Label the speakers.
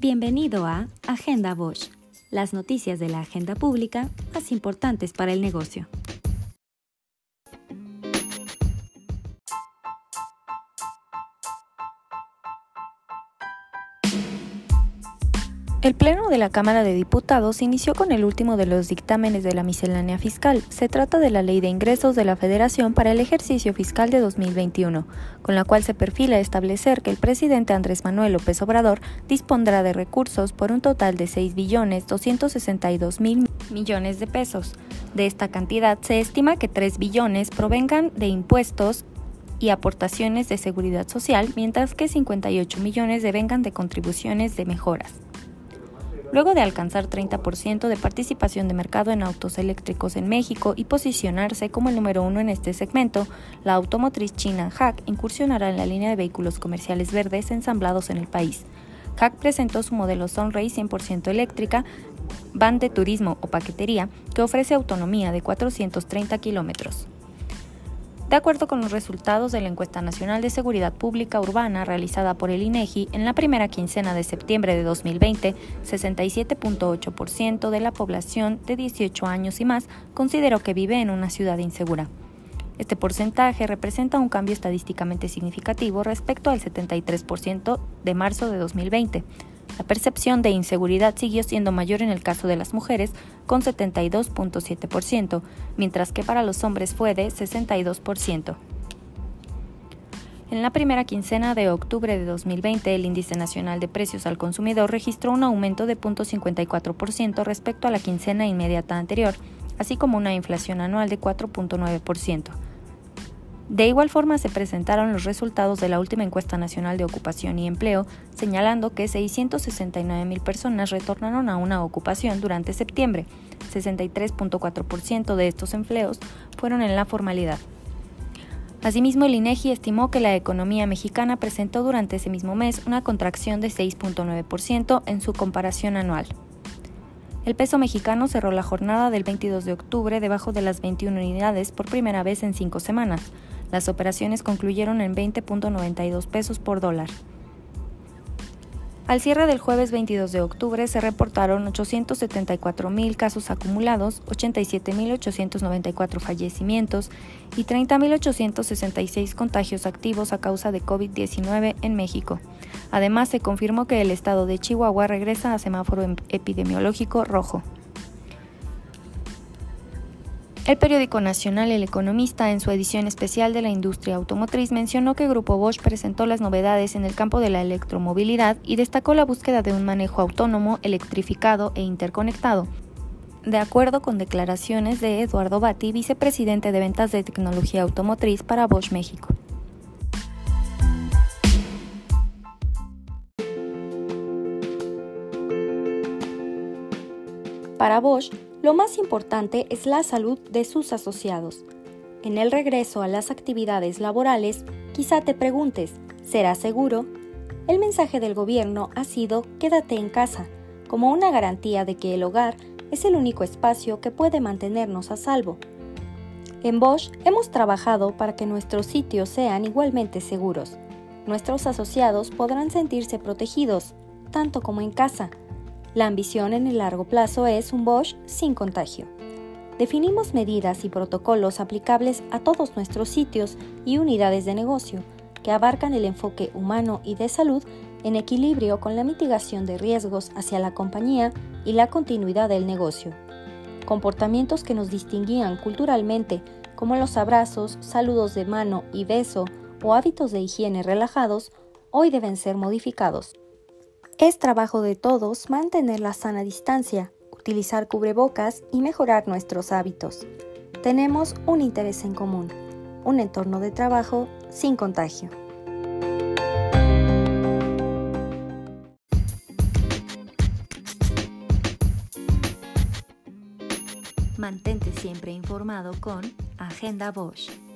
Speaker 1: Bienvenido a Agenda Bosch, las noticias de la agenda pública más importantes para el negocio. El Pleno de la Cámara de Diputados inició con el último de los dictámenes de la miscelánea fiscal. Se trata de la Ley de Ingresos de la Federación para el ejercicio fiscal de 2021, con la cual se perfila establecer que el presidente Andrés Manuel López Obrador dispondrá de recursos por un total de 6 billones 262 mil millones de pesos. De esta cantidad se estima que 3 billones provengan de impuestos y aportaciones de seguridad social, mientras que 58 millones devengan de contribuciones de mejoras. Luego de alcanzar 30% de participación de mercado en autos eléctricos en México y posicionarse como el número uno en este segmento, la automotriz china HAC incursionará en la línea de vehículos comerciales verdes ensamblados en el país. HAC presentó su modelo Sunray 100% eléctrica, van de turismo o paquetería, que ofrece autonomía de 430 kilómetros. De acuerdo con los resultados de la encuesta nacional de seguridad pública urbana realizada por el INEGI, en la primera quincena de septiembre de 2020, 67.8% de la población de 18 años y más consideró que vive en una ciudad insegura. Este porcentaje representa un cambio estadísticamente significativo respecto al 73% de marzo de 2020, la percepción de inseguridad siguió siendo mayor en el caso de las mujeres, con 72.7%, mientras que para los hombres fue de 62%. En la primera quincena de octubre de 2020, el índice nacional de precios al consumidor registró un aumento de 0.54% respecto a la quincena inmediata anterior, así como una inflación anual de 4.9%. De igual forma se presentaron los resultados de la última encuesta nacional de ocupación y empleo, señalando que 669 mil personas retornaron a una ocupación durante septiembre. 63.4% de estos empleos fueron en la formalidad. Asimismo, el INEGI estimó que la economía mexicana presentó durante ese mismo mes una contracción de 6.9% en su comparación anual. El peso mexicano cerró la jornada del 22 de octubre debajo de las 21 unidades por primera vez en cinco semanas, las operaciones concluyeron en 20.92 pesos por dólar. Al cierre del jueves 22 de octubre se reportaron 874.000 casos acumulados, 87.894 fallecimientos y 30.866 contagios activos a causa de COVID-19 en México. Además, se confirmó que el estado de Chihuahua regresa a semáforo em-, epidemiológico rojo. El periódico nacional El Economista, en su edición especial de la industria automotriz, mencionó que Grupo Bosch presentó las novedades en el campo de la electromovilidad y destacó la búsqueda de un manejo autónomo, electrificado e interconectado. De acuerdo con declaraciones de Eduardo Batti, vicepresidente de ventas de tecnología automotriz para Bosch México. Para Bosch, lo más importante es la salud de sus asociados. En el regreso a las actividades laborales, quizá te preguntes, ¿será seguro? El mensaje del gobierno ha sido quédate en casa, como una garantía de que el hogar es el único espacio que puede mantenernos a salvo. En Bosch hemos trabajado para que nuestros sitios sean igualmente seguros. Nuestros asociados podrán sentirse protegidos, tanto como en casa, la ambición en el largo plazo es un Bosch sin contagio. Definimos medidas y protocolos aplicables a todos nuestros sitios y unidades de negocio, que abarcan el enfoque humano y de salud en equilibrio con la mitigación de riesgos hacia la compañía y la continuidad del negocio. Comportamientos que nos distinguían culturalmente, como los abrazos, saludos de mano y beso o hábitos de higiene relajados, hoy deben ser modificados. Es trabajo de todos mantener la sana distancia, utilizar cubrebocas y mejorar nuestros hábitos. Tenemos un interés en común, un entorno de trabajo sin contagio. Mantente siempre informado con Agenda Bosch.